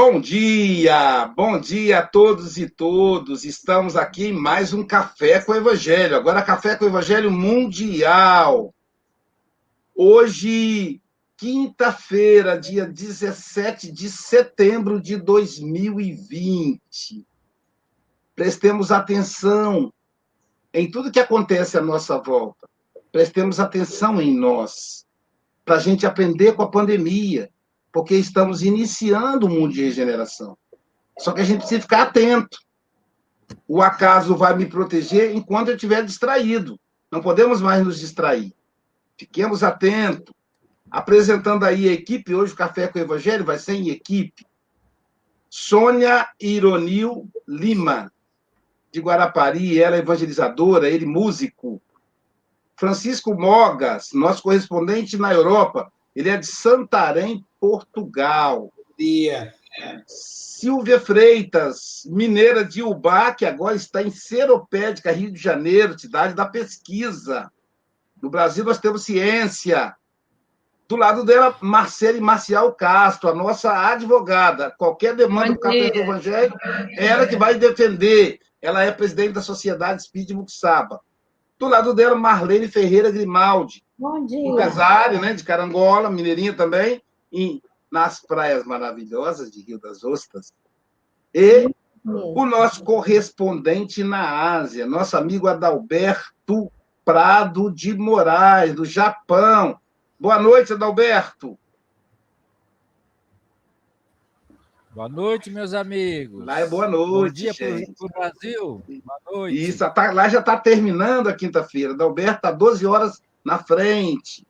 Bom dia, bom dia a todos e todos. Estamos aqui em mais um Café com o Evangelho. Agora, Café com o Evangelho Mundial. Hoje, quinta-feira, dia 17 de setembro de 2020. Prestemos atenção em tudo que acontece à nossa volta. Prestemos atenção em nós, para a gente aprender com a pandemia porque estamos iniciando o mundo de regeneração. Só que a gente precisa ficar atento. O acaso vai me proteger enquanto eu estiver distraído. Não podemos mais nos distrair. Fiquemos atentos. Apresentando aí a equipe, hoje o Café com o Evangelho vai ser em equipe. Sônia Ironil Lima, de Guarapari, ela é evangelizadora, ele músico. Francisco Mogas, nosso correspondente na Europa, ele é de Santarém, Portugal. Dia. Silvia Freitas, mineira de Ubá, que agora está em Seropédica, Rio de Janeiro, cidade da pesquisa. No Brasil, nós temos ciência. Do lado dela, Marcele Marcial Castro, a nossa advogada. Qualquer demanda do Café do Evangelho, é ela que vai defender. Ela é presidente da Sociedade Speed Muxaba. Do lado dela, Marlene Ferreira Grimaldi. Bom dia. Empresário, né, de Carangola, mineirinha também em, nas praias maravilhosas de Rio das Ostras. E o nosso correspondente na Ásia, nosso amigo Adalberto Prado de Moraes, do Japão. Boa noite, Adalberto. Boa noite, meus amigos. Lá é boa noite. Bom dia para o Brasil. Boa noite. Isso, tá, lá já está terminando a quinta-feira. Adalberto está 12 horas na frente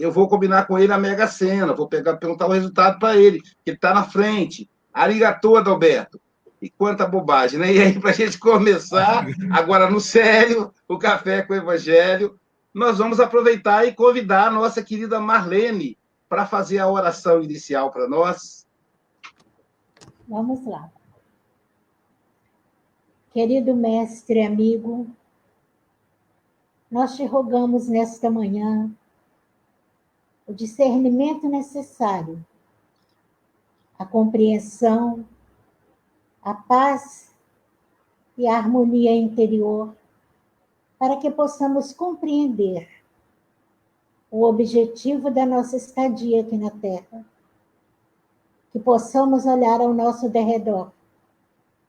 eu vou combinar com ele a Mega Sena, vou pegar, perguntar o resultado para ele, que ele está na frente. Arigatô, Adalberto. E quanta bobagem, né? E aí, para a gente começar, agora no sério, o Café com o Evangelho, nós vamos aproveitar e convidar a nossa querida Marlene para fazer a oração inicial para nós. Vamos lá. Querido mestre amigo, nós te rogamos nesta manhã o discernimento necessário, a compreensão, a paz e a harmonia interior, para que possamos compreender o objetivo da nossa estadia aqui na Terra, que possamos olhar ao nosso derredor,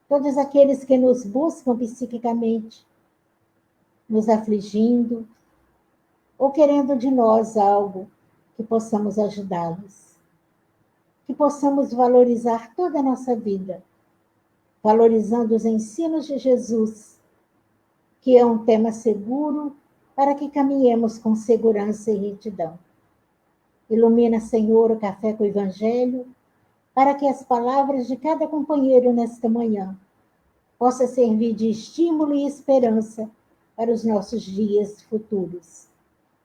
todos aqueles que nos buscam psiquicamente, nos afligindo ou querendo de nós algo que possamos ajudá-los, que possamos valorizar toda a nossa vida, valorizando os ensinos de Jesus, que é um tema seguro para que caminhemos com segurança e retidão. Ilumina, Senhor, o café com o Evangelho, para que as palavras de cada companheiro nesta manhã possa servir de estímulo e esperança para os nossos dias futuros.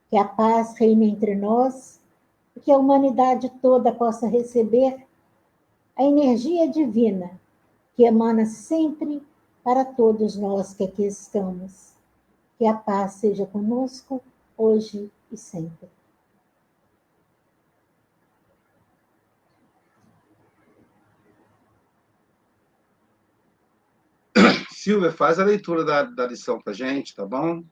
Que a paz reine entre nós que a humanidade toda possa receber a energia divina que emana sempre para todos nós que aqui estamos. Que a paz seja conosco hoje e sempre. Silvia, faz a leitura da, da lição para gente, tá bom?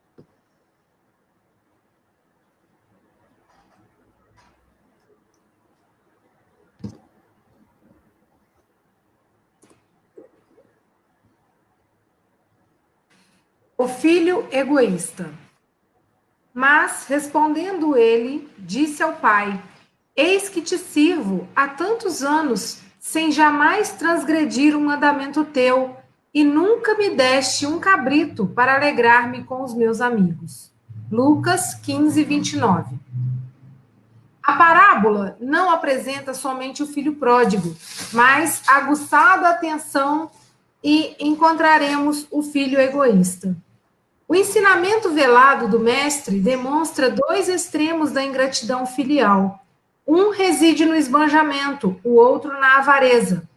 O filho egoísta. Mas, respondendo ele, disse ao pai: Eis que te sirvo há tantos anos, sem jamais transgredir um mandamento teu, e nunca me deste um cabrito para alegrar-me com os meus amigos. Lucas 15, 29. A parábola não apresenta somente o filho pródigo, mas, aguçada a atenção, e encontraremos o filho egoísta. O ensinamento velado do mestre demonstra dois extremos da ingratidão filial. Um reside no esbanjamento, o outro na avareza.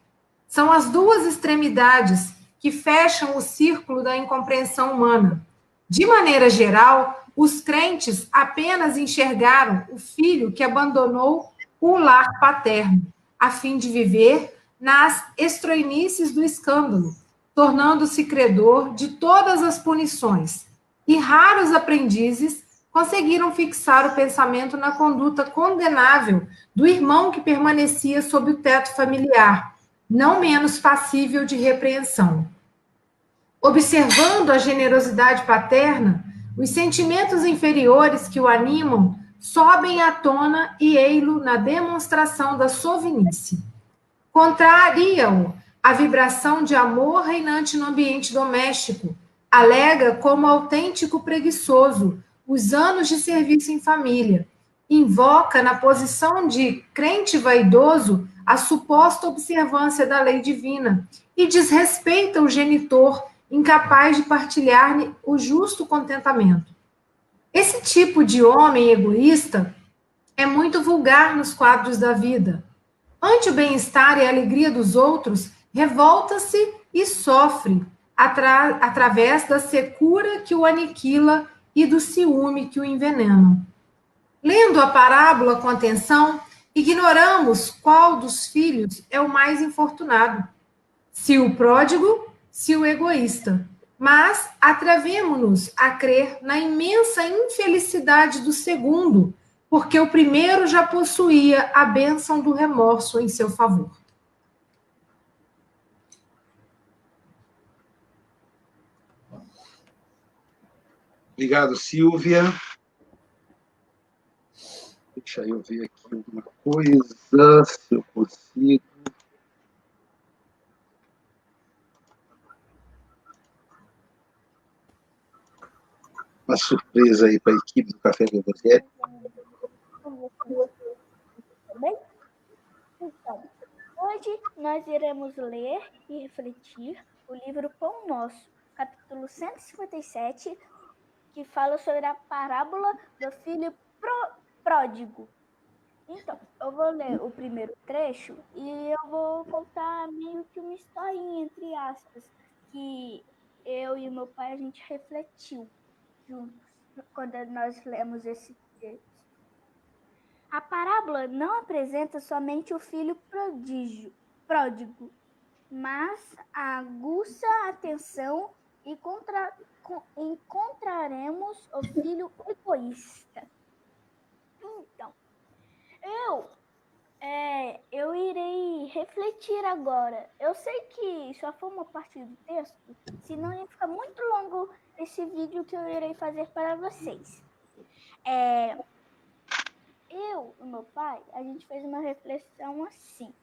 São as duas extremidades que fecham o círculo da incompreensão humana. De maneira geral, os crentes apenas enxergaram o filho que abandonou o lar paterno, a fim de viver nas estroinices do escândalo, tornando-se credor de todas as punições. E raros aprendizes conseguiram fixar o pensamento na conduta condenável do irmão que permanecia sob o teto familiar, não menos passível de repreensão. Observando a generosidade paterna, os sentimentos inferiores que o animam sobem à tona e ei-lo na demonstração da sovinice. Contraria-o a vibração de amor reinante no ambiente doméstico, alega como autêntico preguiçoso os anos de serviço em família, invoca na posição de crente vaidoso a suposta observância da lei divina e desrespeita o genitor incapaz de partilhar o justo contentamento. Esse tipo de homem egoísta é muito vulgar nos quadros da vida. Ante o bem-estar e a alegria dos outros, revolta-se e sofre atra através da secura que o aniquila e do ciúme que o envenenam. Lendo a parábola com atenção, ignoramos qual dos filhos é o mais infortunado: se o pródigo, se o egoísta. Mas atrevemos-nos a crer na imensa infelicidade do segundo, porque o primeiro já possuía a bênção do remorso em seu favor. Obrigado, Silvia. Deixa eu ver aqui alguma coisa, se eu consigo. Uma surpresa aí para a equipe do Café com. Então, hoje nós iremos ler e refletir o livro Pão Nosso, capítulo 157, que fala sobre a parábola do filho pródigo. Então, eu vou ler o primeiro trecho e eu vou contar meio que uma historinha, entre aspas, que eu e meu pai a gente refletiu juntos quando nós lemos esse texto. A parábola não apresenta somente o filho prodígio, pródigo, mas aguça atenção e contra, encontraremos o filho egoísta. Então, eu é, eu irei refletir agora. Eu sei que só foi uma parte do texto, senão ia ficar muito longo esse vídeo que eu irei fazer para vocês. É, eu e meu pai, a gente fez uma reflexão assim.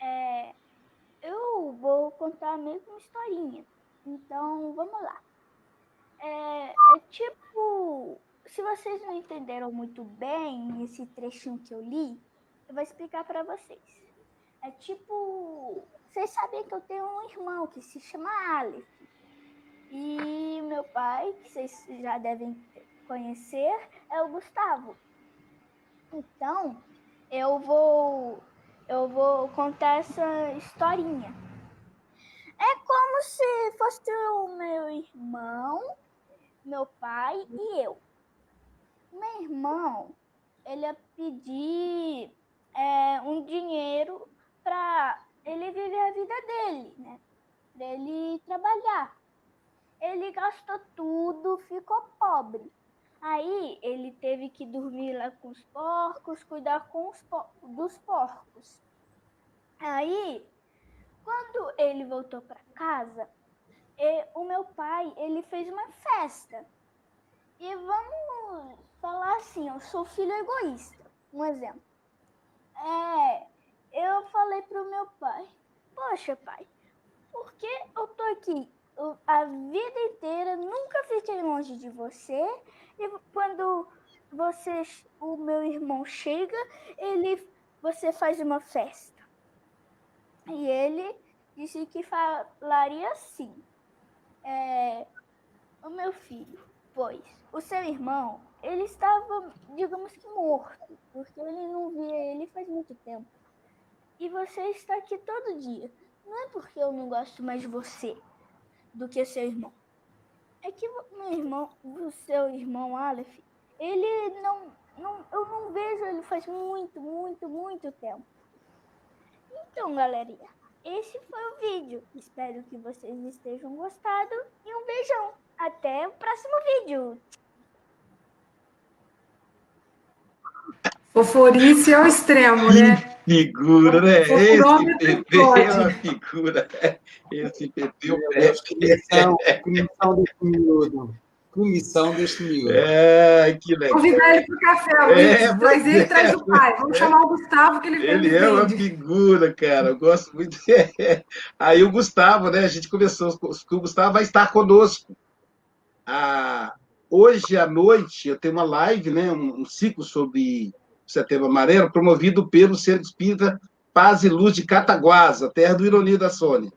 É, eu vou contar meio que uma historinha. Então, vamos lá. É, é tipo, se vocês não entenderam muito bem esse trechinho que eu li, eu vou explicar para vocês. É tipo, vocês sabem que eu tenho um irmão que se chama Aleph. E meu pai, que vocês já devem conhecer, é o Gustavo. Então, eu vou eu vou contar essa historinha. É como se fosse o meu irmão meu pai e eu. Meu irmão, ele ia pedir é, um dinheiro para ele viver a vida dele, né? Para ele trabalhar. Ele gastou tudo, ficou pobre. Aí ele teve que dormir lá com os porcos, cuidar com os por dos porcos. Aí, quando ele voltou para casa, e o meu pai, ele fez uma festa. E vamos falar assim, eu sou filho egoísta. Um exemplo. É, eu falei pro meu pai, poxa pai, por que eu tô aqui a vida inteira, nunca fiquei longe de você, e quando você, o meu irmão chega, ele, você faz uma festa. E ele disse que falaria assim é, o meu filho, pois o seu irmão, ele estava, digamos que morto, porque ele não via ele faz muito tempo. E você está aqui todo dia. Não é porque eu não gosto mais de você do que seu irmão. É que meu irmão, o seu irmão Aleph, ele não, não, eu não vejo ele faz muito, muito, muito tempo. Então, galerinha, esse foi o vídeo. Espero que vocês estejam gostado e um beijão. Até o próximo vídeo. Foforice ao extremo, né? Figura, né? Esse bebê pode. é uma figura. Esse bebê é o Comissão, comissão deste miúdo. Comissão deste miúdo. É, que legal. Convidar ele pro café, É, Luiz. traz ele é. traz o pai. Vamos chamar o Gustavo, que ele, Ele é uma figura, cara. Eu gosto muito. Aí o Gustavo, né? A gente começou. O Gustavo vai estar conosco. Ah, hoje à noite eu tenho uma live, né? Um, um ciclo sobre o Setembro Amarelo, promovido pelo Centro Espírita Paz e Luz de Cataguasa, terra do Ironia da Sônia.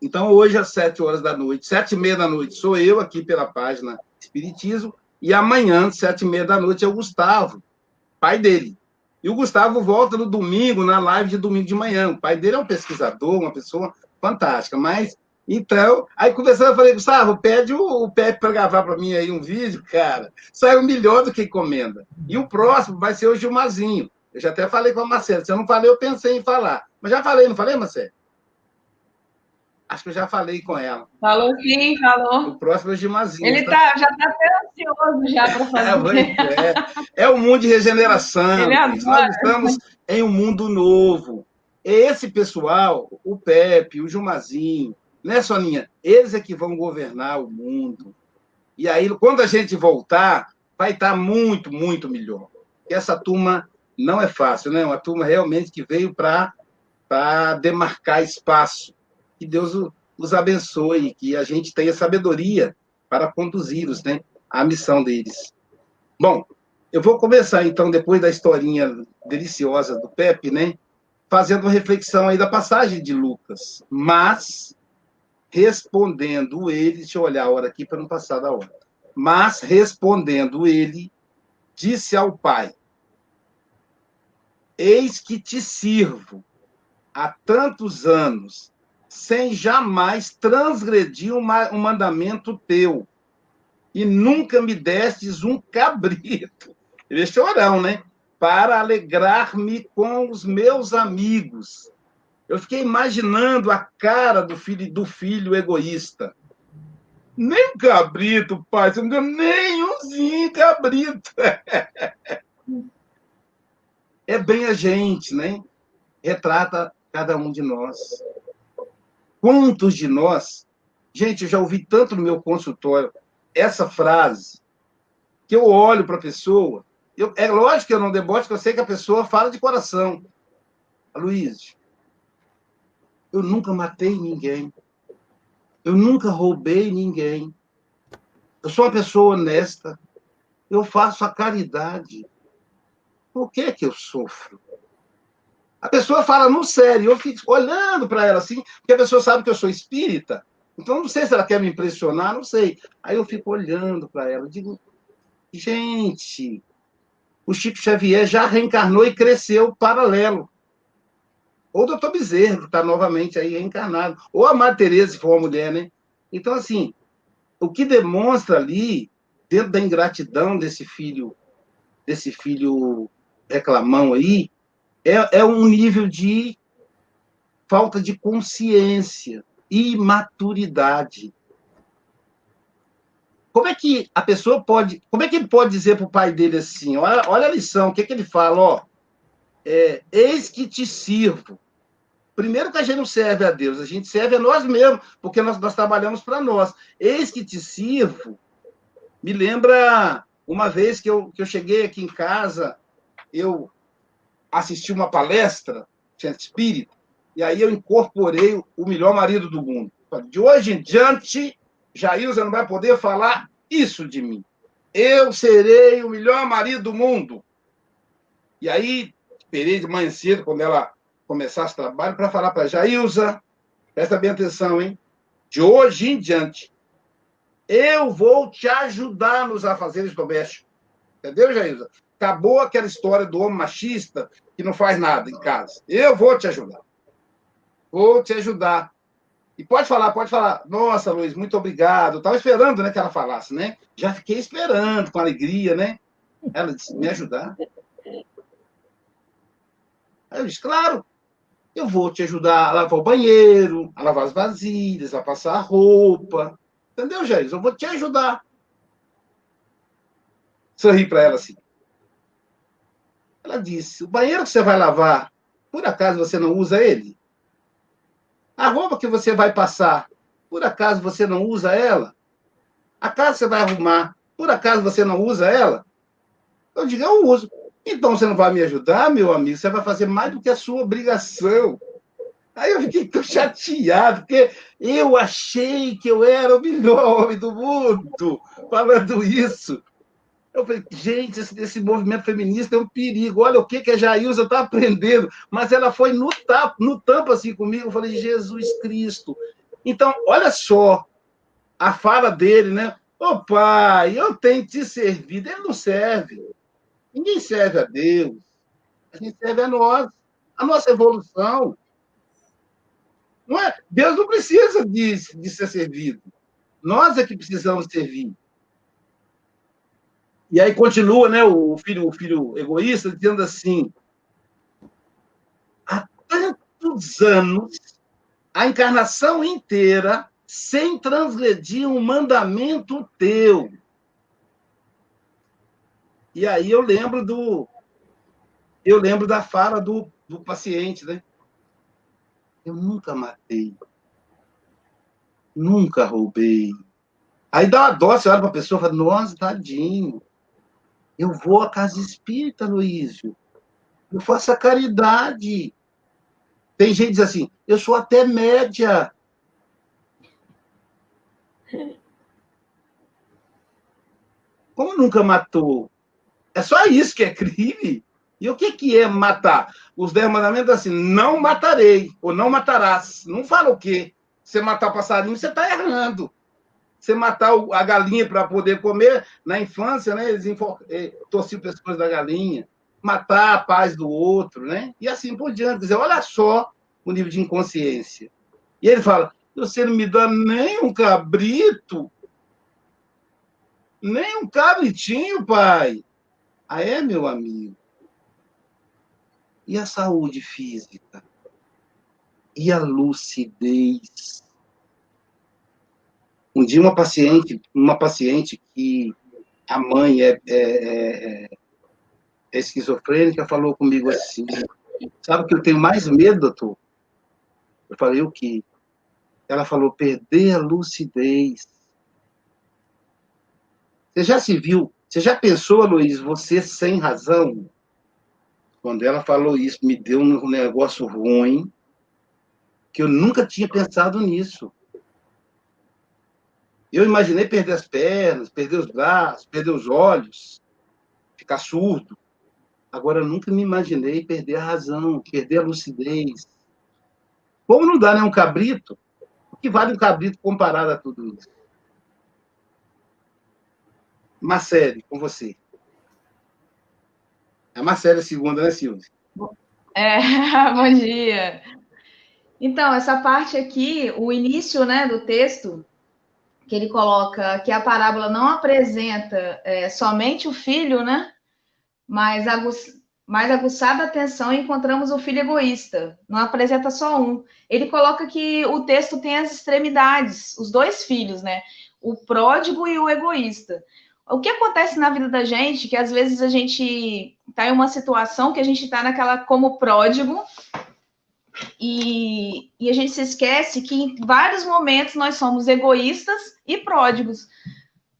Então, hoje, às sete horas da noite, sete e meia da noite, sou eu aqui pela página Espiritismo, e amanhã, sete e meia da noite, é o Gustavo, pai dele. E o Gustavo volta no domingo, na live de domingo de manhã. O pai dele é um pesquisador, uma pessoa fantástica. Mas, então, aí conversando, eu falei, Gustavo, pede o, o Pepe para gravar para mim aí um vídeo, cara. Saiu melhor do que encomenda. E o próximo vai ser o Gilmazinho. Eu já até falei com a Marcela. Se eu não falei, eu pensei em falar. Mas já falei, não falei, Marcela? Acho que eu já falei com ela. Falou sim, falou. O próximo é o Gilmazinho. Ele tá, já tá até ansioso já para É, fazer. pois é. É o mundo de regeneração. Nós adora. estamos em um mundo novo. Esse pessoal, o Pepe, o Jumazinho, né, Soninha? Eles é que vão governar o mundo. E aí, quando a gente voltar, vai estar muito, muito melhor. Porque essa turma não é fácil, né? Uma turma realmente que veio para demarcar espaço. Que Deus os abençoe, que a gente tenha sabedoria para conduzi-los, né? A missão deles. Bom, eu vou começar, então, depois da historinha deliciosa do Pepe, né? Fazendo uma reflexão aí da passagem de Lucas. Mas, respondendo ele, deixa eu olhar a hora aqui para não passar da hora. Mas, respondendo ele, disse ao pai: Eis que te sirvo há tantos anos, sem jamais transgredir um ma- um mandamento teu e nunca me destes um cabrito. Ele é chorão, né? Para alegrar-me com os meus amigos. Eu fiquei imaginando a cara do filho, do filho egoísta. Nem cabrito, pai, você não deu nem umzinho cabrito. É bem a gente, né? Retrata cada um de nós. Quantos de nós, gente, eu já ouvi tanto no meu consultório essa frase que eu olho para a pessoa. Eu, é lógico que eu não debote, porque eu sei que a pessoa fala de coração. Luiz, eu nunca matei ninguém. Eu nunca roubei ninguém. Eu sou uma pessoa honesta. Eu faço a caridade. Por que que eu sofro? A pessoa fala no sério, eu fico olhando para ela assim, porque a pessoa sabe que eu sou espírita. Então, não sei se ela quer me impressionar, não sei. Aí eu fico olhando para ela, digo, gente, o Chico Xavier já reencarnou e cresceu paralelo. Ou o doutor Bezerra, que está novamente aí reencarnado. Ou a Madre Teresa, se for uma mulher, né? Então, assim, o que demonstra ali, dentro da ingratidão desse filho, desse filho reclamão aí, é, é um nível de falta de consciência e maturidade. Como é que a pessoa pode. Como é que ele pode dizer para o pai dele assim? Olha, olha a lição, o que, é que ele fala? Ó, é, Eis que te sirvo. Primeiro que a gente não serve a Deus, a gente serve a nós mesmos, porque nós, nós trabalhamos para nós. Eis que te sirvo. Me lembra uma vez que eu, que eu cheguei aqui em casa, eu assisti uma palestra, Centro Espírita, e aí eu incorporei o melhor marido do mundo. De hoje em diante, Jailza não vai poder falar isso de mim. Eu serei o melhor marido do mundo. E aí, esperei de manhã cedo, quando ela começasse o trabalho, para falar para Jailza, presta bem atenção, hein? De hoje em diante, eu vou te ajudar nos afazeres domésticos. Entendeu, Jailza? Acabou aquela história do homem machista que não faz nada em casa. Eu vou te ajudar. Vou te ajudar. E pode falar, pode falar. Nossa, Luiz, muito obrigado. Estava esperando né, que ela falasse, né? Já fiquei esperando, com alegria, né? Ela disse, me ajudar. Aí eu disse, claro, eu vou te ajudar a lavar o banheiro, a lavar as vasilhas, a passar a roupa. Entendeu, Jair? Eu vou te ajudar. Sorri para ela assim. Ela disse: O banheiro que você vai lavar, por acaso você não usa ele? A roupa que você vai passar, por acaso você não usa ela? A casa que você vai arrumar, por acaso você não usa ela? Eu digo: Eu uso. Então você não vai me ajudar, meu amigo? Você vai fazer mais do que a sua obrigação. Aí eu fiquei tão chateado, porque eu achei que eu era o melhor homem do mundo falando isso. Eu falei, gente, esse, esse movimento feminista é um perigo. Olha o que, que a Jailza está aprendendo. Mas ela foi no, tapa, no tampo assim comigo. Eu falei, Jesus Cristo. Então, olha só a fala dele, né? Ô pai, eu tenho te servido. Ele não serve. Ninguém serve a Deus. A gente serve a nós, a nossa evolução. Não é? Deus não precisa de, de ser servido. Nós é que precisamos servir. E aí continua, né, o filho, o filho egoísta, dizendo assim: há tantos anos, a encarnação inteira, sem transgredir um mandamento teu. E aí eu lembro do. Eu lembro da fala do, do paciente, né? Eu nunca matei. Nunca roubei. Aí dá uma dó, você olha para a pessoa e fala, nossa, tadinho. Eu vou à casa espírita, Luísio. Eu faço a caridade. Tem gente que diz assim, eu sou até média. Como nunca matou? É só isso que é crime? E o que, que é matar? Os dez mandamentos assim, não matarei, ou não matarás. Não fala o quê? Você matar passarinho, você está errando. Você matar a galinha para poder comer, na infância, né? Eles eh, torciam o pescoço da galinha. Matar a paz do outro, né? E assim por diante. Quer dizer, olha só o nível de inconsciência. E ele fala, você não me dá nem um cabrito, nem um cabritinho, pai. Ah, é, meu amigo? E a saúde física? E a lucidez? Um dia uma paciente, uma paciente que a mãe é, é, é, é esquizofrênica falou comigo assim, sabe que eu tenho mais medo, doutor? Eu falei, o quê? Ela falou, perder a lucidez. Você já se viu, você já pensou, Luiz, você sem razão? Quando ela falou isso, me deu um negócio ruim, que eu nunca tinha pensado nisso. Eu imaginei perder as pernas, perder os braços, perder os olhos, ficar surdo. Agora, nunca me imaginei perder a razão, perder a lucidez. Como não dá, né? Um cabrito? O que vale um cabrito comparado a tudo isso? Marcele, com você. É Marcela segunda, né, Silvia? É, bom dia. Então, essa parte aqui, o início né, do texto, que ele coloca que a parábola não apresenta é, somente o filho, né? Mas agu mais aguçada atenção encontramos o filho egoísta, não apresenta só um. Ele coloca que o texto tem as extremidades, os dois filhos, né? O pródigo e o egoísta. O que acontece na vida da gente, que às vezes a gente está em uma situação que a gente está naquela como pródigo, e, e, a gente se esquece que em vários momentos nós somos egoístas e pródigos.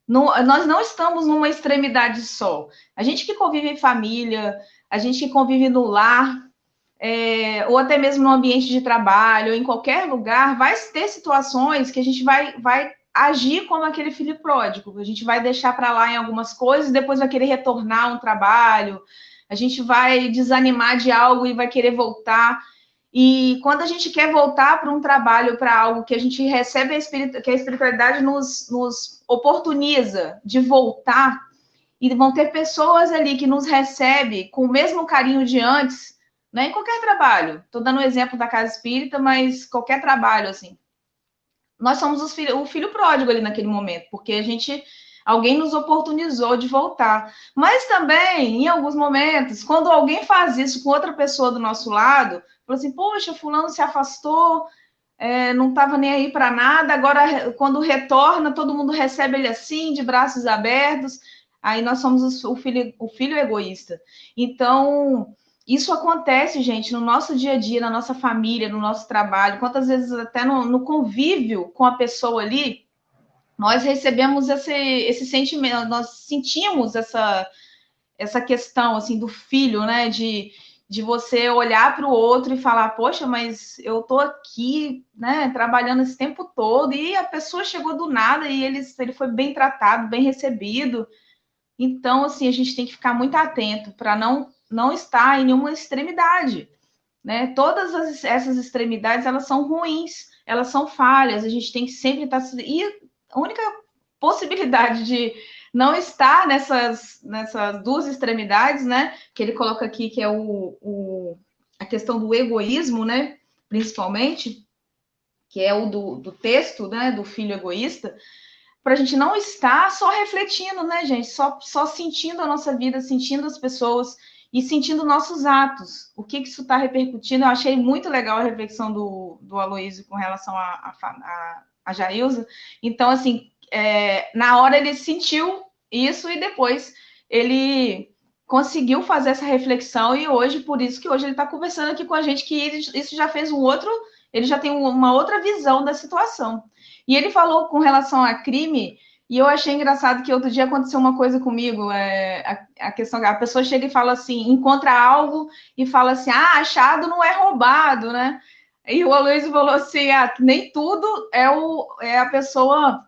Nós não estamos numa extremidade só. A gente que convive em família, a gente que convive no lar, é, ou até mesmo no ambiente de trabalho, ou em qualquer lugar, vai ter situações que a gente vai, vai agir como aquele filho pródigo. A gente vai deixar para lá em algumas coisas, depois vai querer retornar um trabalho, a gente vai desanimar de algo e vai querer voltar. E quando a gente quer voltar para um trabalho, para algo que a gente recebe, a que a espiritualidade nos, nos oportuniza de voltar, e vão ter pessoas ali que nos recebem com o mesmo carinho de antes, né, em qualquer trabalho. Estou dando um exemplo da casa espírita, mas qualquer trabalho, assim nós somos o filho pródigo ali naquele momento, porque a gente, alguém nos oportunizou de voltar. Mas também, em alguns momentos, quando alguém faz isso com outra pessoa do nosso lado, fala assim: poxa, Fulano se afastou, é, não estava nem aí para nada, agora, quando retorna, todo mundo recebe ele assim, de braços abertos. Aí nós somos o filho, o filho egoísta. Então, isso acontece, gente, no nosso dia a dia, na nossa família, no nosso trabalho, quantas vezes até no, no convívio com a pessoa ali, nós recebemos esse, esse sentimento, nós sentimos essa, essa questão assim do filho, né? De, de você olhar para o outro e falar, poxa, mas eu tô aqui, né, trabalhando esse tempo todo, e a pessoa chegou do nada e ele, ele foi bem tratado, bem recebido. Então, assim, a gente tem que ficar muito atento para não, não estar em nenhuma extremidade. Né? Todas as, essas extremidades, elas são ruins, elas são falhas, a gente tem que sempre estar... E a única possibilidade de não estar nessas, nessas duas extremidades, né? Que ele coloca aqui, que é o, o a questão do egoísmo, né? Principalmente, que é o do, do texto, né? Do filho egoísta, para a gente não estar só refletindo, né, gente? Só, só sentindo a nossa vida, sentindo as pessoas e sentindo nossos atos. O que, que isso está repercutindo? Eu achei muito legal a reflexão do, do Aloysio com relação a, a, a, a Jailza. Então, assim, é, na hora ele sentiu isso e depois ele conseguiu fazer essa reflexão e hoje, por isso que hoje ele está conversando aqui com a gente, que isso já fez um outro, ele já tem uma outra visão da situação. E ele falou com relação a crime, e eu achei engraçado que outro dia aconteceu uma coisa comigo, é, a, a questão a pessoa chega e fala assim, encontra algo e fala assim, ah, achado não é roubado, né? E o Aloysio falou assim, ah, nem tudo é, o, é a pessoa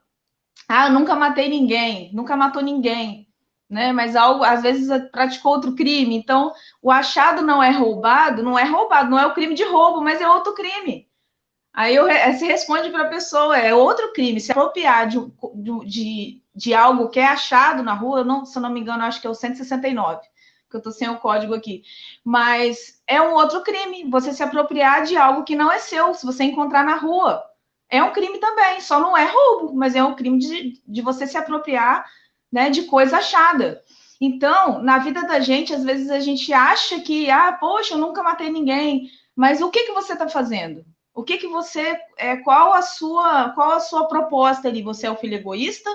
ah, nunca matei ninguém, nunca matou ninguém, né? Mas algo, às vezes praticou outro crime. Então, o achado não é roubado, não é roubado, não é o crime de roubo, mas é outro crime. Aí eu, se responde para a pessoa, é outro crime. Se apropriar de, de, de algo que é achado na rua, não, se eu não me engano, acho que é o 169, que eu estou sem o código aqui. Mas é um outro crime, você se apropriar de algo que não é seu, se você encontrar na rua é um crime também, só não é roubo, mas é um crime de, de você se apropriar né, de coisa achada. Então, na vida da gente, às vezes a gente acha que, ah, poxa, eu nunca matei ninguém, mas o que, que você está fazendo? O que, que você, é, qual a sua, qual a sua proposta ali? Você é o filho egoísta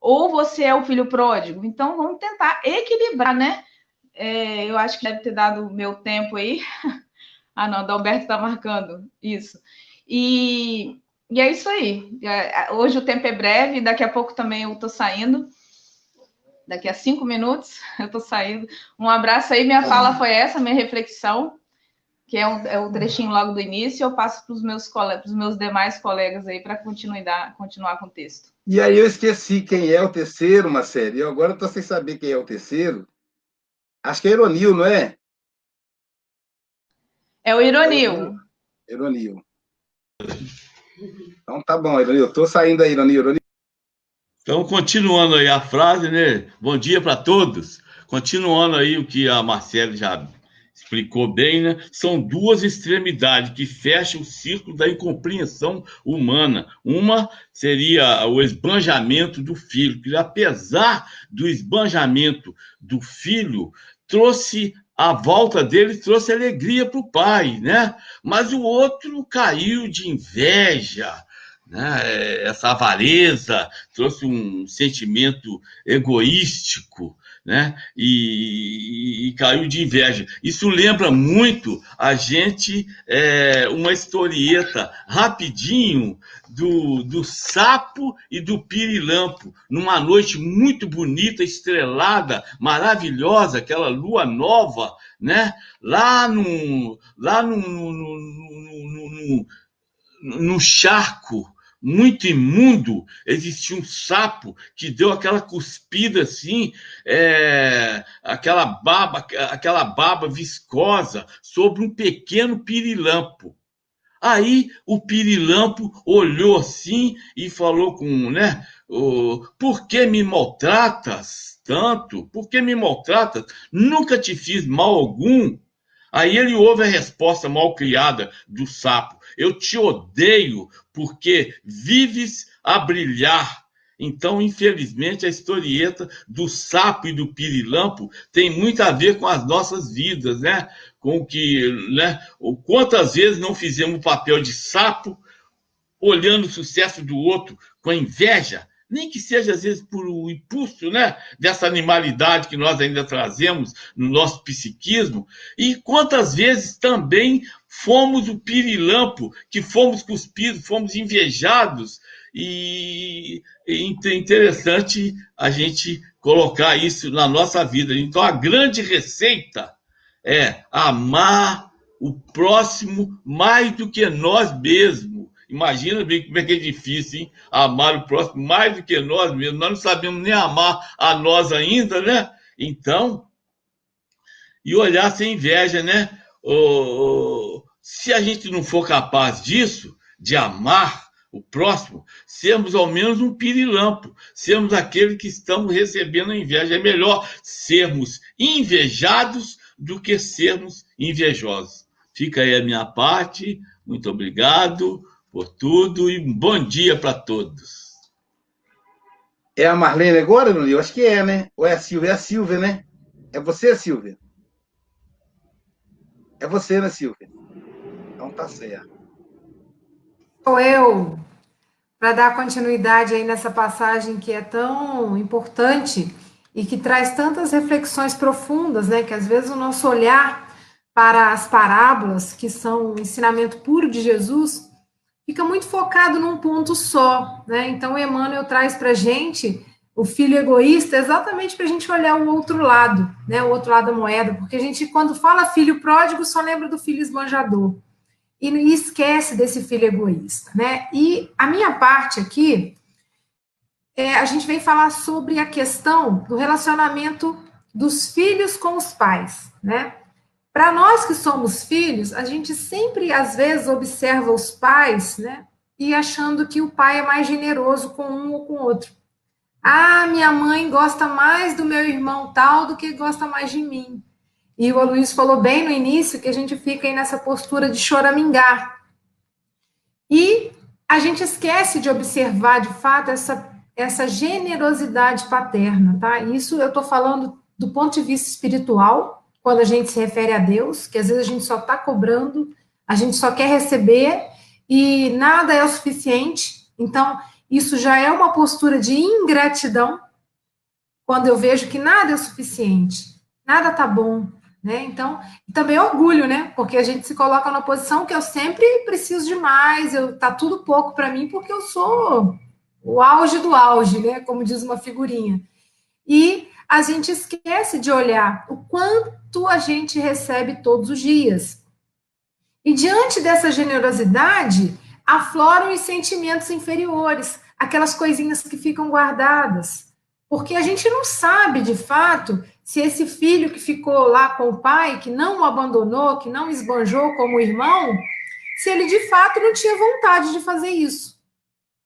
ou você é o filho pródigo? Então, vamos tentar equilibrar, né? É, eu acho que deve ter dado o meu tempo aí. ah, não, o Alberto está marcando isso. E e é isso aí. É, hoje o tempo é breve, daqui a pouco também eu estou saindo. Daqui a cinco minutos eu estou saindo. Um abraço aí, minha fala foi essa, minha reflexão, que é, um, é o trechinho logo do início, eu passo para os meus, meus demais colegas aí para continuar, continuar com o texto. E aí eu esqueci quem é o terceiro, Marcelo. E agora eu estou sem saber quem é o terceiro. Acho que é Ironil, não é? É o Ironil. É Ironil. Então tá bom, Ironil. Estou saindo aí, Ironil. Então, continuando aí a frase, né? Bom dia para todos. Continuando aí o que a Marcela já explicou bem, né? São duas extremidades que fecham o círculo da incompreensão humana. Uma seria o esbanjamento do filho, que apesar do esbanjamento do filho, trouxe a volta dele trouxe alegria para o pai, né? Mas o outro caiu de inveja, né? Essa avareza trouxe um sentimento egoístico, né? E, e, caiu de inveja. Isso lembra muito a gente é, uma historieta rapidinho do, do sapo e do pirilampo, numa noite muito bonita, estrelada, maravilhosa, aquela lua nova, né? Lá no, lá no, no, no, no, no charco muito imundo, existia um sapo que deu aquela cuspida assim, é, aquela baba, aquela baba viscosa sobre um pequeno pirilampo. Aí o pirilampo olhou assim e falou com, né? Por que me maltratas tanto? Por que me maltratas? Nunca te fiz mal algum. Aí ele ouve a resposta mal criada do sapo: Eu te odeio porque vives a brilhar Então, infelizmente, a historieta do sapo e do pirilampo tem muito a ver com as nossas vidas, né? Com que, né? Quantas vezes não fizemos o papel de sapo olhando o sucesso do outro com inveja, nem que seja às vezes por o impulso, né, dessa animalidade que nós ainda trazemos no nosso psiquismo, e quantas vezes também fomos o pirilampo, que fomos cuspidos, fomos invejados, e é interessante a gente colocar isso na nossa vida. Então, a grande receita é amar o próximo mais do que nós mesmos. Imagina bem como é que é difícil, hein? Amar o próximo mais do que nós mesmos. Nós não sabemos nem amar a nós ainda, né? Então, e olhar sem inveja, né? Oh, se a gente não for capaz disso, de amar o próximo, sermos ao menos um pirilampo, sermos aquele que estamos recebendo a inveja. É melhor sermos invejados do que sermos invejosos. Fica aí a minha parte. Muito obrigado por tudo e um bom dia para todos. É a Marlene agora, não? Eu acho que é, né? Ou é a Silvia? É a Silvia, né? É você, Silvia? É você, né, Silvia? Então tá certo. Sou eu, para dar continuidade aí nessa passagem que é tão importante e que traz tantas reflexões profundas, né? Que às vezes o nosso olhar para as parábolas, que são o ensinamento puro de Jesus, fica muito focado num ponto só, né? Então, Emmanuel traz para gente o filho egoísta exatamente para a gente olhar o outro lado, né? O outro lado da moeda, porque a gente, quando fala filho pródigo, só lembra do filho esbanjador e esquece desse filho egoísta, né? E a minha parte aqui, é, a gente vem falar sobre a questão do relacionamento dos filhos com os pais, né? Para nós que somos filhos, a gente sempre, às vezes, observa os pais, né? E achando que o pai é mais generoso com um ou com outro. Ah, minha mãe gosta mais do meu irmão tal do que gosta mais de mim. E o Aloysio falou bem no início que a gente fica aí nessa postura de choramingar. E a gente esquece de observar, de fato, essa, essa generosidade paterna, tá? Isso eu estou falando do ponto de vista espiritual, quando a gente se refere a Deus, que às vezes a gente só está cobrando, a gente só quer receber e nada é o suficiente. Então, isso já é uma postura de ingratidão, quando eu vejo que nada é o suficiente, nada tá bom, né? Então, também orgulho, né? Porque a gente se coloca na posição que eu sempre preciso de mais, eu tá tudo pouco para mim porque eu sou o auge do auge, né? Como diz uma figurinha. E a gente esquece de olhar o quanto a gente recebe todos os dias. E diante dessa generosidade, afloram os sentimentos inferiores, aquelas coisinhas que ficam guardadas. Porque a gente não sabe, de fato, se esse filho que ficou lá com o pai, que não o abandonou, que não esbanjou como irmão, se ele de fato não tinha vontade de fazer isso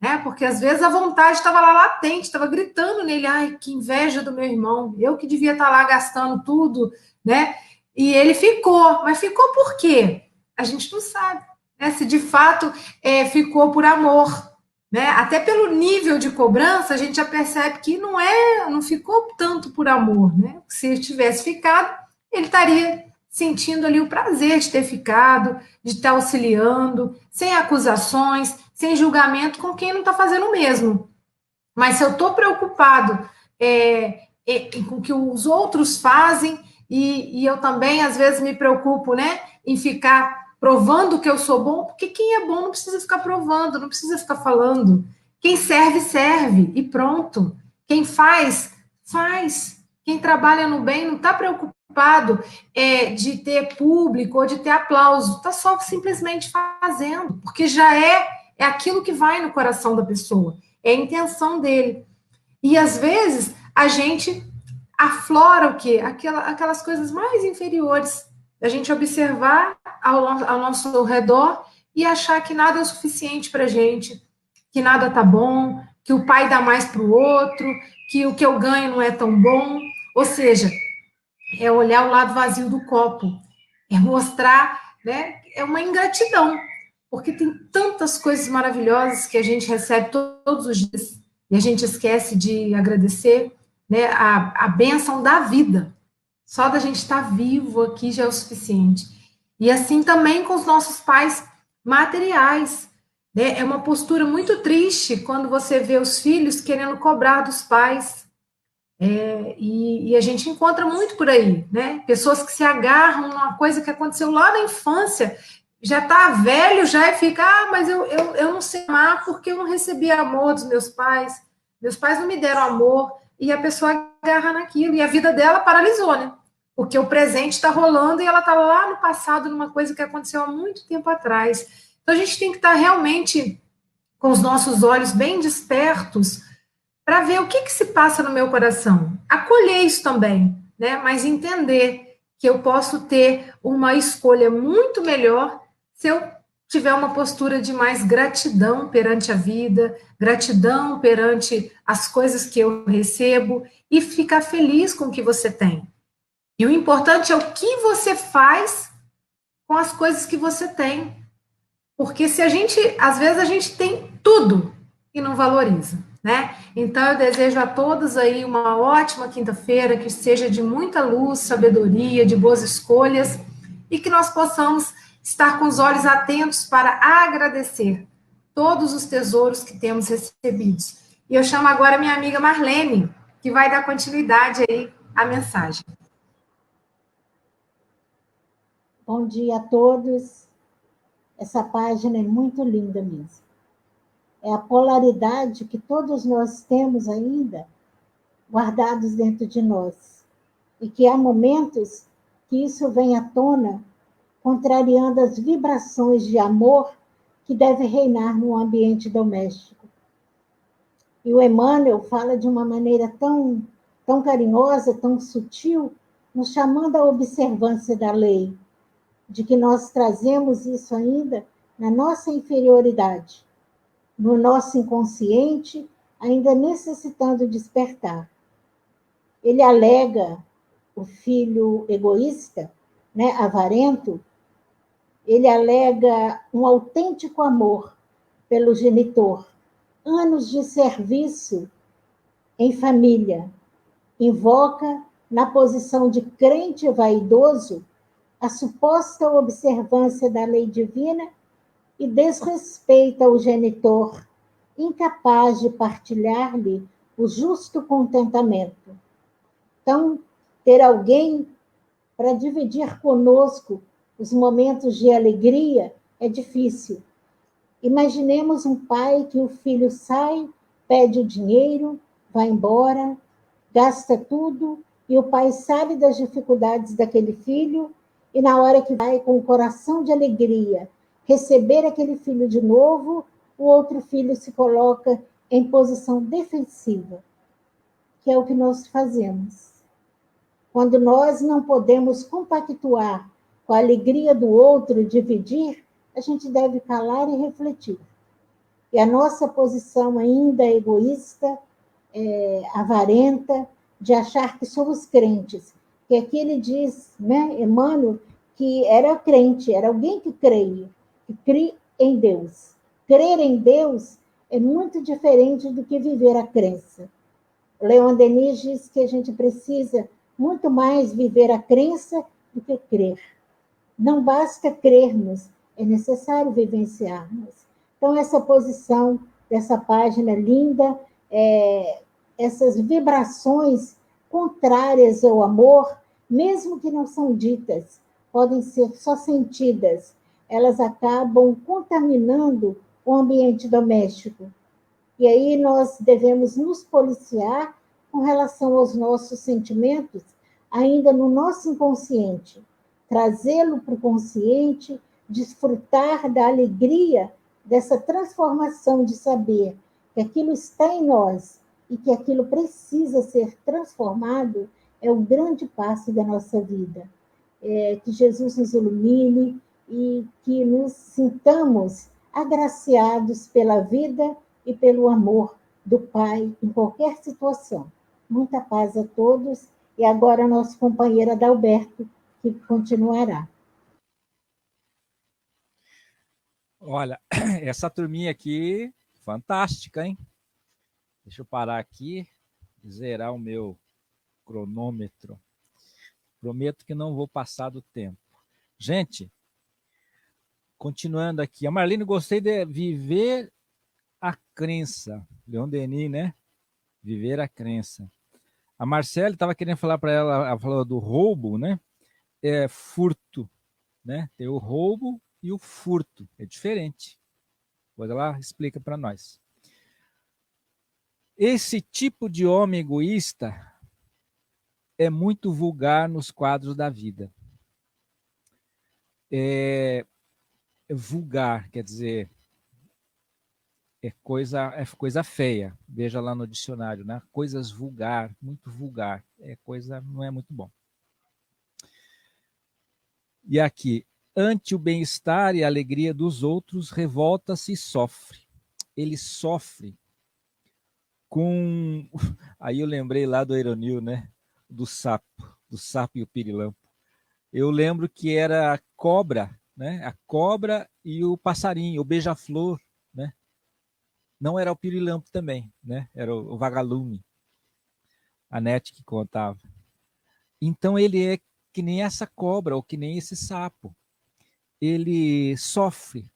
né? Porque às vezes a vontade estava lá latente, estava gritando nele, ai, que inveja do meu irmão, eu que devia estar tá lá gastando tudo, né? E ele ficou, mas ficou por quê? A gente não sabe, né? Se de fato é, ficou por amor, né? Até pelo nível de cobrança, a gente já percebe que não é, não ficou tanto por amor, né? Se tivesse ficado, ele estaria sentindo ali o prazer de ter ficado, de estar auxiliando, sem acusações, sem julgamento com quem não está fazendo o mesmo. Mas se eu estou preocupado é, é, com o que os outros fazem, e, e, eu também, às vezes, me preocupo né, em ficar provando que eu sou bom, porque quem é bom não precisa ficar provando, não precisa ficar falando. Quem serve, serve, e pronto. Quem faz, faz. Quem trabalha no bem não está preocupado é, de ter público ou de ter aplauso, está só simplesmente fazendo, porque já é é aquilo que vai no coração da pessoa, é a intenção dele. E às vezes a gente aflora o quê? Aquela, aquelas coisas mais inferiores, a gente observar ao, ao nosso redor e achar que nada é o suficiente para a gente, que nada tá bom, que o pai dá mais para o outro, que o que eu ganho não é tão bom. Ou seja, é olhar o lado vazio do copo, é mostrar, né? É uma ingratidão porque tem tantas coisas maravilhosas que a gente recebe todos os dias. e a gente esquece de agradecer né, a, a bênção da vida. Só da gente estar vivo aqui já é o suficiente. E assim também com os nossos pais materiais. Né? É uma postura muito triste quando você vê os filhos querendo cobrar dos pais. É, e, e, a gente encontra muito por aí, né? Pessoas que se agarram numa coisa que aconteceu lá na infância, já tá velho, já e fica, ah, mas eu, eu, eu não sei amar porque eu não recebi amor dos meus pais, meus pais não me deram amor, e a pessoa agarra naquilo, e a vida dela paralisou, né? Porque o presente está rolando e ela está lá no passado, numa coisa que aconteceu há muito tempo atrás. Então a gente tem que estar tá realmente com os nossos olhos bem despertos para ver o que, que se passa no meu coração. Acolher isso também, né? Mas entender que eu posso ter uma escolha muito melhor se eu tiver uma postura de mais gratidão perante a vida, gratidão perante as coisas que eu recebo e ficar feliz com o que você tem. E o importante é o que você faz com as coisas que você tem. Porque se a gente, às vezes a gente tem tudo e não valoriza, né? Então eu desejo a todos aí uma ótima quinta-feira, que seja de muita luz, sabedoria, de boas escolhas e que nós possamos estar com os olhos atentos para agradecer todos os tesouros que temos recebidos. E eu chamo agora minha amiga Marlene, que vai dar continuidade aí à mensagem. Bom dia a todos. Essa página é muito linda mesmo. É a polaridade que todos nós temos ainda guardados dentro de nós. E que há momentos que isso vem à tona, contrariando as vibrações de amor que deve reinar no ambiente doméstico. E o Emmanuel fala de uma maneira tão, tão carinhosa, tão sutil, nos chamando à observância da lei de que nós trazemos isso ainda na nossa inferioridade, no nosso inconsciente, ainda necessitando despertar. Ele alega o filho egoísta, né, avarento, ele alega um autêntico amor pelo genitor, anos de serviço em família, invoca na posição de crente vaidoso a suposta observância da lei divina e desrespeita o genitor, incapaz de partilhar-lhe o justo contentamento. Então, ter alguém para dividir conosco os momentos de alegria é difícil. Imaginemos um pai que o filho sai, pede o dinheiro, vai embora, gasta tudo, e o pai sabe das dificuldades daquele filho e na hora que vai com o coração de alegria receber aquele filho de novo, o outro filho se coloca em posição defensiva, que é o que nós fazemos. Quando nós não podemos compactuar com a alegria do outro, dividir, a gente deve calar e refletir. E a nossa posição ainda egoísta, é, avarenta, de achar que somos crentes, que aqui ele diz, né, Emmanuel, que era crente, era alguém que creia, que crê em Deus. Crer em Deus é muito diferente do que viver a crença. Leon Denis diz que a gente precisa muito mais viver a crença do que crer. Não basta crermos, é necessário vivenciarmos. Então, essa posição dessa página linda, é, essas vibrações contrárias ao amor, mesmo que não são ditas, podem ser só sentidas, elas acabam contaminando o ambiente doméstico. E aí nós devemos nos policiar com relação aos nossos sentimentos, ainda no nosso inconsciente, trazê-lo para o consciente, desfrutar da alegria dessa transformação de saber que aquilo está em nós e que aquilo precisa ser transformado é o grande passo da nossa vida. É, que Jesus nos ilumine e que nos sintamos agraciados pela vida e pelo amor do Pai em qualquer situação. Muita paz a todos. E agora, nosso companheiro Adalberto, que continuará. Olha, essa turminha aqui, fantástica, hein? Deixa eu parar aqui, zerar o meu cronômetro. Prometo que não vou passar do tempo. Gente, continuando aqui. A Marlene, gostei de viver a crença. Leon Denis, né? Viver a crença. A Marcele estava querendo falar para ela, ela falou do roubo, né? É furto, né? Tem o roubo e o furto. É diferente. Depois ela explica para nós. Esse tipo de homem egoísta é muito vulgar nos quadros da vida. É, é vulgar, quer dizer, é coisa, é coisa feia. Veja lá no dicionário, né? Coisas vulgar, muito vulgar. É coisa, não é muito bom. E aqui, ante o bem-estar e a alegria dos outros, revolta-se e sofre. Ele sofre com. Aí eu lembrei lá do Ironil, né? Do sapo, do sapo e o pirilampo. Eu lembro que era a cobra, né? A cobra e o passarinho, o beija-flor, né? Não era o pirilampo também, né? Era o, vagalume. A Nete que contava. Então ele é que nem essa cobra ou que nem esse sapo. Ele sofre,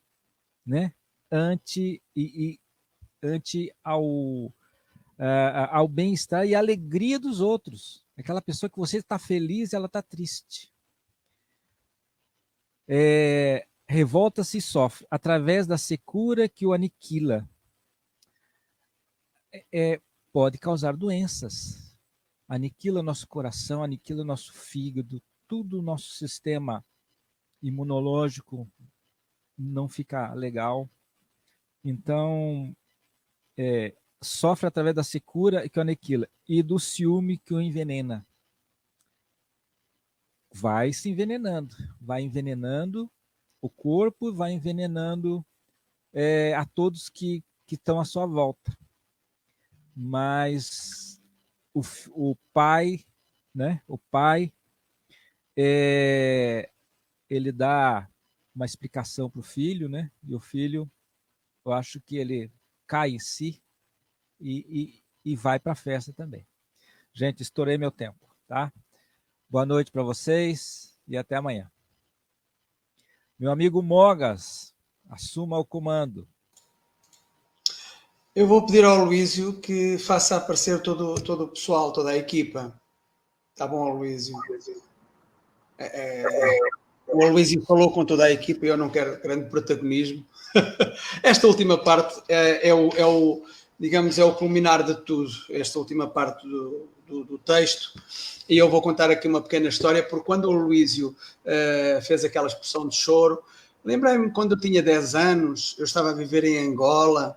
né? Ante e, e ante ao uh, ao bem-estar e alegria dos outros. Aquela pessoa que você está feliz, ela está triste. É, Revolta-se e sofre através da secura que o aniquila. É, é, pode causar doenças. Aniquila nosso coração, aniquila nosso fígado, tudo o nosso sistema imunológico não fica legal. Então, é, sofre através da secura que o aniquila e do ciúme que o envenena. Vai se envenenando, vai envenenando o corpo, vai envenenando é, a todos que, que estão à sua volta. Mas o, o pai, né? O pai, é, ele dá uma explicação para o filho, né? E o filho, eu acho que ele cai em si e, e, e vai para a festa também. Gente, estourei meu tempo, tá? Boa noite para vocês e até amanhã. Meu amigo Mogas, assuma o comando. Eu vou pedir ao Luísio que faça aparecer todo, todo o pessoal, toda a equipa. Tá bom, Luísio? É, é, o Luísio falou com toda a equipa e eu não quero grande protagonismo. Esta última parte é, é, o, é o digamos, é o culminar de tudo, esta última parte do, do, do texto. E eu vou contar aqui uma pequena história, porque quando o Luísio uh, fez aquela expressão de choro, lembrei-me quando eu tinha 10 anos, eu estava a viver em Angola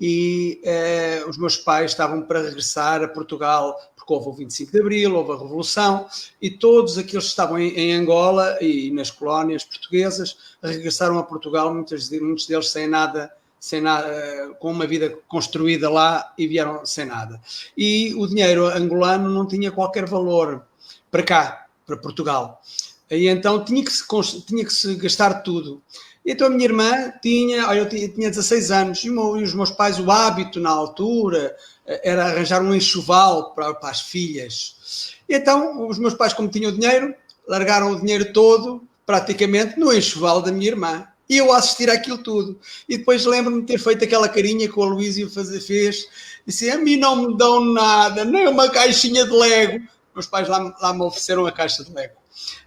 e uh, os meus pais estavam para regressar a Portugal, porque houve o 25 de Abril, houve a Revolução, e todos aqueles que estavam em, em Angola e nas colónias portuguesas regressaram a Portugal, muitos, muitos deles sem nada sem nada, com uma vida construída lá e vieram sem nada. E o dinheiro angolano não tinha qualquer valor para cá, para Portugal. E então tinha que se, tinha que se gastar tudo. Então a minha irmã tinha, eu tinha 16 anos, e, os meus pais, o hábito na altura eh, era arranjar um enxoval para, para as filhas. Então os meus pais, como tinham dinheiro, largaram o dinheiro todo praticamente no enxoval da minha irmã e eu a assistir àquilo tudo. E depois lembro-me de ter feito aquela carinha que o Aloysio fez, disse, a mim não me dão nada, nem uma caixinha de Lego. Meus pais lá, lá me ofereceram a caixa de Lego.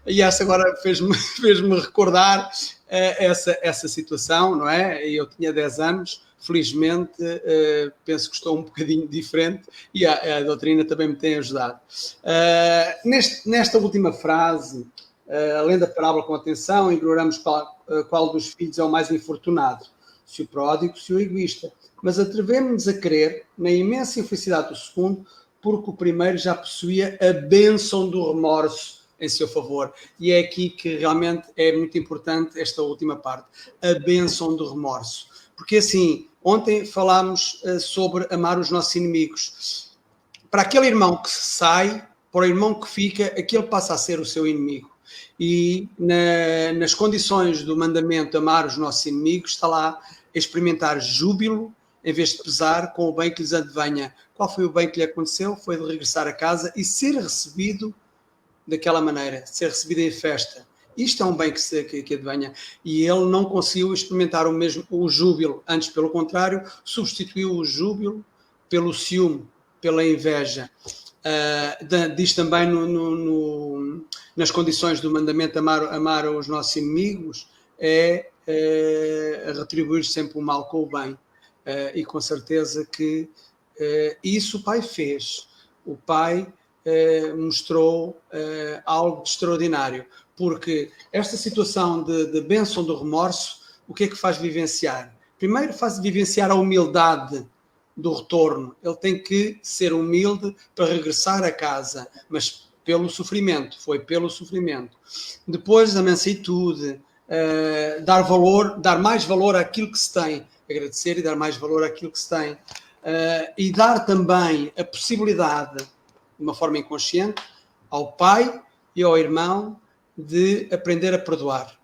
E essa agora fez-me fez recordar essa, essa situação, não é? Eu tinha 10 anos, felizmente uh, penso que estou um bocadinho diferente e a, a doutrina também me tem ajudado. Uh, neste, nesta última frase, uh, além da parábola com atenção, ignoramos qual, qual dos filhos é o mais infortunado, se o pródigo, se o egoísta. Mas atrevemos-nos a crer na imensa infelicidade do segundo, porque o primeiro já possuía a bênção do remorso em seu favor. E é aqui que realmente é muito importante esta última parte, a bênção do remorso. Porque assim, ontem falámos uh, sobre amar os nossos inimigos. Para aquele irmão que sai, para o irmão que fica, aquele passa a ser o seu inimigo e na, nas condições do mandamento amar os nossos inimigos está lá experimentar júbilo em vez de pesar com o bem que lhes advenha. Qual foi o bem que lhe aconteceu? Foi de regressar a casa e ser recebido daquela maneira, ser recebido em festa. Isto é um bem que, se, que, que advenha. E ele não conseguiu experimentar o mesmo o júbilo, antes, pelo contrário, substituiu o júbilo pelo ciúme, pela inveja. Uh, diz também no, no, no, nas condições do mandamento amar, amar os nossos inimigos, é, é retribuir sempre o mal com o bem. Uh, e com certeza que uh, isso o pai fez. O pai mostrou algo de extraordinário, porque esta situação de, de bênção do remorso, o que é que faz vivenciar? Primeiro, faz vivenciar a humildade do retorno. Ele tem que ser humilde para regressar a casa, mas pelo sofrimento, foi pelo sofrimento. Depois a mansuetude, uh, dar valor, dar mais valor àquilo que se tem, agradecer e dar mais valor àquilo que se tem. Uh, e dar também a possibilidade, de uma forma inconsciente, ao pai e ao irmão de aprender a perdoar.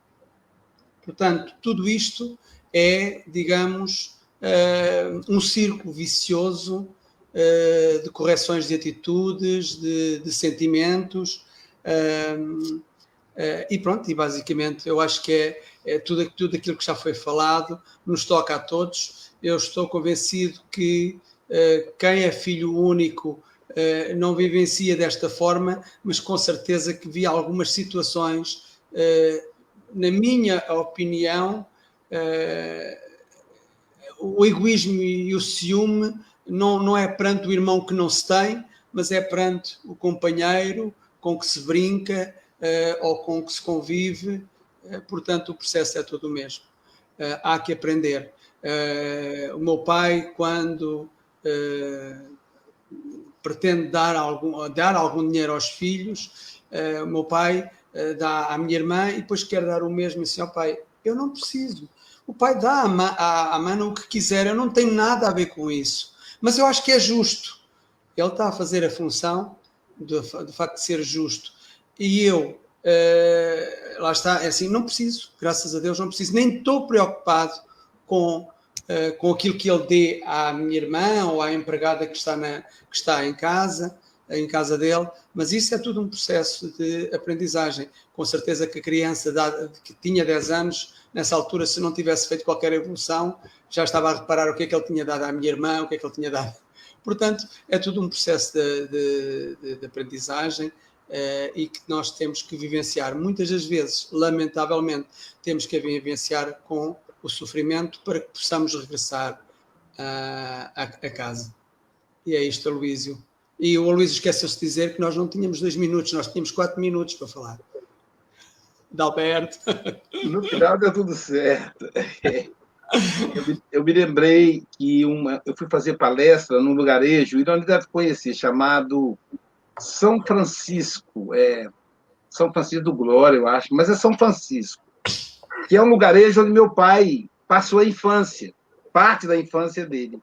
Portanto, tudo isto é, digamos, uh, um círculo vicioso uh, de correções de atitudes, de, de sentimentos. Uh, e pronto, e basicamente eu acho que é, é, tudo, tudo aquilo que já foi falado, nos toca a todos. Eu estou convencido que quem é filho único não vivencia desta forma, mas com certeza que vi algumas situações, na minha opinião, o egoísmo e o ciúme não, não é perante o irmão que não se tem, mas é perante o companheiro com que se brinca ou com que se convive. Portanto, o processo é todo o mesmo. Há que aprender. o meu pai, quando pretende dar algum, dar algum dinheiro aos filhos, o meu pai dá à minha irmã e depois quer dar o mesmo assim ao pai. Eu não preciso o pai dá a, Mana o que quiser, eu não tenho nada a ver com isso. Mas eu acho que é justo. Ele está a fazer a função do, do facto de ser justo. E eu, uh, lá está, é assim, não preciso, graças a Deus, não preciso, nem estou preocupado com, uh, com aquilo que ele dê à minha irmã ou à empregada que está, na, que está em casa, em casa dele, mas isso é tudo um processo de aprendizagem. Com certeza que a criança que tinha 10 anos nessa altura, se não tivesse feito qualquer evolução, já estava a reparar o que é que ele tinha dado à minha irmã, o que é que ele tinha dado. Portanto, é tudo um processo de, de, de, de aprendizagem uh, e que nós temos que vivenciar. Muitas das vezes, lamentavelmente, temos que vivenciar com o sofrimento para que possamos regressar uh, a, a, casa. E é isto, Aloísio. E o Aloísio esqueceu-se de dizer que nós não tínhamos dois minutos, nós tínhamos quatro minutos para falar. Dalberto. No final deu tudo certo. Eu me, eu me, lembrei que uma, eu fui fazer palestra num lugarejo, e não deve conhecer, chamado São Francisco. É, São Francisco do Glória, eu acho, mas é São Francisco. Que é um lugarejo onde meu pai passou a infância, parte da infância dele.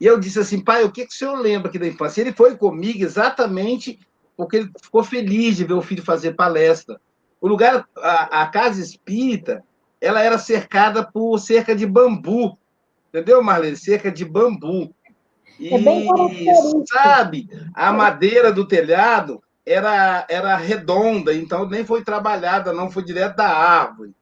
E eu disse assim, pai, o que, que o senhor lembra aqui da infância? Ele foi comigo exatamente porque ele ficou feliz de ver o filho fazer palestra. O lugar, a, a casa espírita, ela era cercada por cerca de bambu. Entendeu, Marlene? Cerca de bambu. E, é sabe, a madeira do telhado era, era redonda, então nem foi trabalhada, não foi direto da árvore.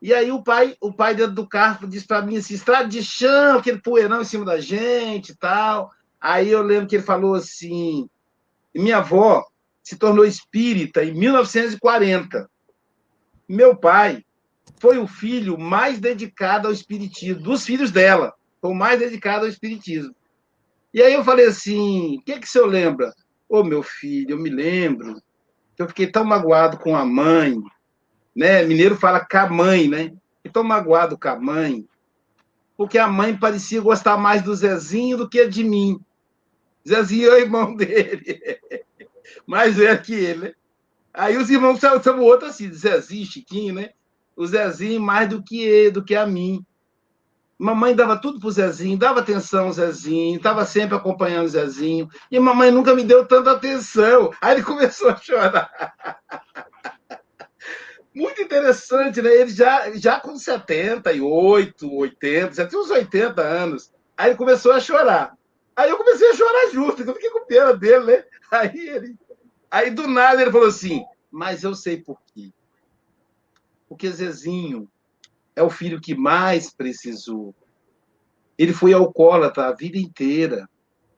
E aí o pai, o pai dentro do carro disse para mim assim, estrada de chão, aquele poeirão em cima da gente e tal. Aí eu lembro que ele falou assim, minha avó, se tornou espírita em 1940. Meu pai foi o filho mais dedicado ao espiritismo, dos filhos dela, foi o mais dedicado ao espiritismo. E aí eu falei assim: o que, que o senhor lembra? Ô, oh, meu filho, eu me lembro que eu fiquei tão magoado com a mãe, né? Mineiro fala com a mãe, né? Fiquei tão magoado com a mãe, porque a mãe parecia gostar mais do Zezinho do que de mim. Zezinho é o irmão dele. mais velho que ele, né? Aí os irmãos são outros assim, Zezinho, Chiquinho, né? O Zezinho mais do que ele, do que a mim. Mamãe dava tudo pro Zezinho, dava atenção ao Zezinho, estava sempre acompanhando o Zezinho. E mamãe nunca me deu tanta atenção. Aí ele começou a chorar. muito interessante, né? Ele já, já com 78, 80, já tinha uns 80 anos. Aí ele começou a chorar. Aí eu comecei a chorar junto, eu fiquei com pena dele, né? Aí ele. Aí do nada ele falou assim: Mas eu sei por quê. Porque Zezinho é o filho que mais precisou. Ele foi alcoólatra a vida inteira.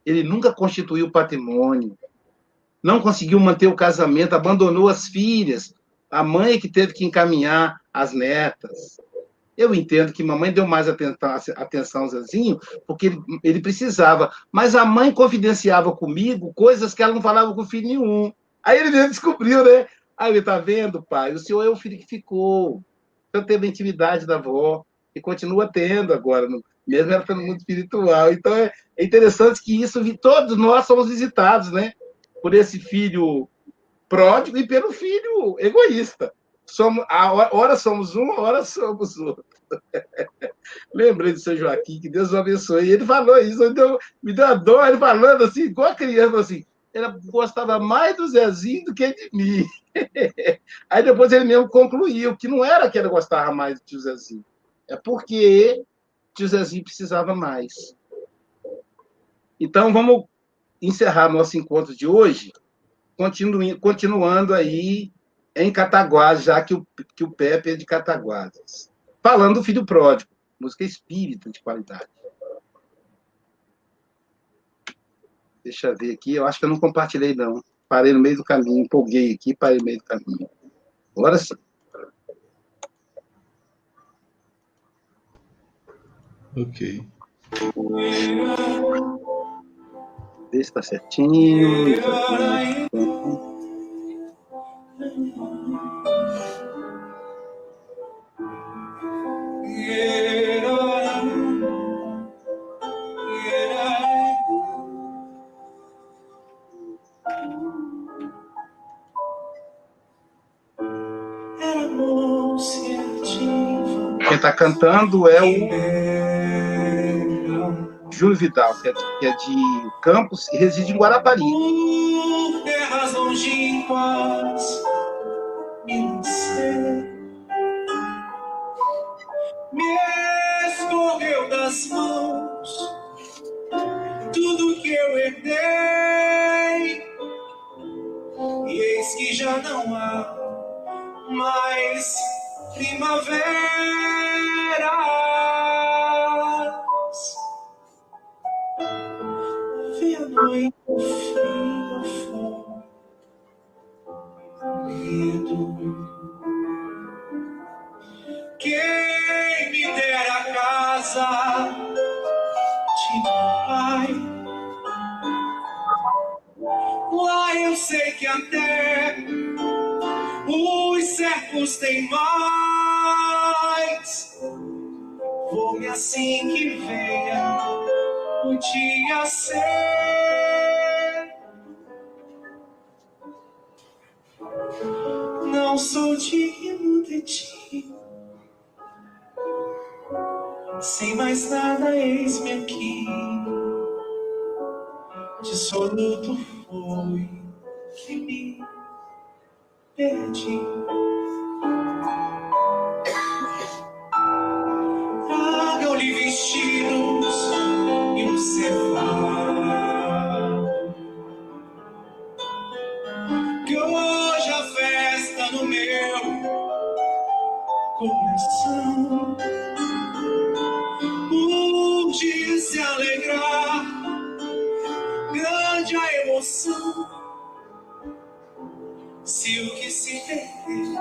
Ele nunca constituiu patrimônio. Não conseguiu manter o casamento, abandonou as filhas. A mãe é que teve que encaminhar as netas. Eu entendo que mamãe deu mais atenção ao Zezinho, porque ele, precisava. Mas a mãe confidenciava comigo coisas que ela não falava com filho nenhum. Aí ele mesmo descobriu, né? Aí ele tá vendo, pai? O senhor é o filho que ficou. Então teve a intimidade da avó, e continua tendo agora, mesmo ela estando muito espiritual. Então é, é interessante que isso, todos nós somos visitados, né? Por esse filho pródigo e pelo filho egoísta somos, a hora somos um, a hora somos outro. Lembrei do seu Joaquim, que Deus o abençoe. Ele falou isso, deu, me deu a dor, ele falando assim, igual a criança, assim, ele gostava mais do Zezinho do que de mim. Aí depois ele mesmo concluiu que não era que ele gostava mais do tio Zezinho, é porque tio Zezinho precisava mais. Então vamos encerrar nosso encontro de hoje, continu, continuando aí em Cataguases, já que o, que o Pepe é de Cataguases. Falando do Filho Pródigo, música espírita de qualidade. Deixa eu ver aqui, eu acho que eu não compartilhei, não. Parei no meio do caminho, empolguei aqui, parei no meio do caminho. Agora sim. Ok. Vê se está certinho. Quem está cantando é o Júlio Vidal, que é, que é de Campos e reside em Guarapari. Longínquas, me escorreu das mãos tudo que eu herdei, e eis que já não há mais primaveras. Vi a noite frio, Quem me dera a casa de meu pai. Lá eu sei que até os servos têm mais. Vou-me assim que venha o dia ser. Sou digno de ti. Sem mais nada, eis-me aqui. Dissoluto foi que me perdi. Tragam-lhe vestidos e um cevado. Emoção se o que se perdeu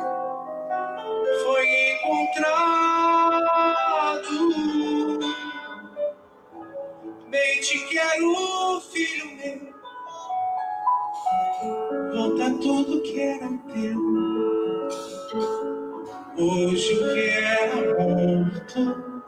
foi encontrado. Bem te quero, filho meu. Volta tudo que era teu. Hoje o que era morto.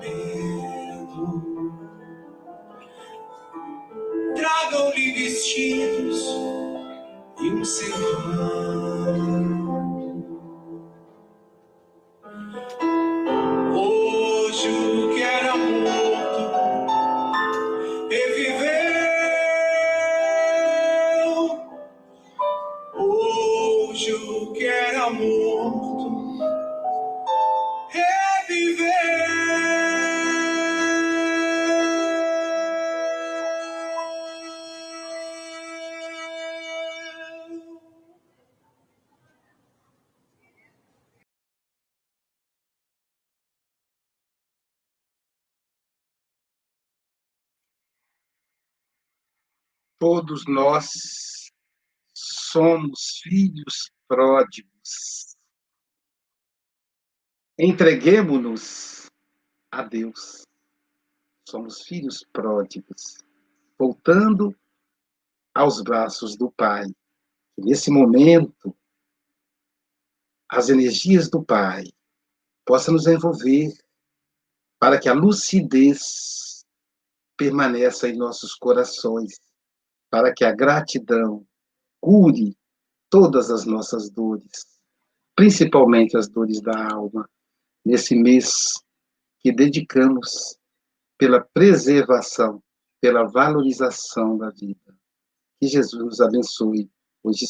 Medo. Tragam-lhe vestidos e um servão. Todos nós somos filhos pródigos. Entreguemo-nos a Deus. Somos filhos pródigos, voltando aos braços do Pai. E nesse momento, as energias do Pai possam nos envolver para que a lucidez permaneça em nossos corações, para que a gratidão cure todas as nossas dores, principalmente as dores da alma, nesse mês que dedicamos pela preservação, pela valorização da vida. Que Jesus nos abençoe hoje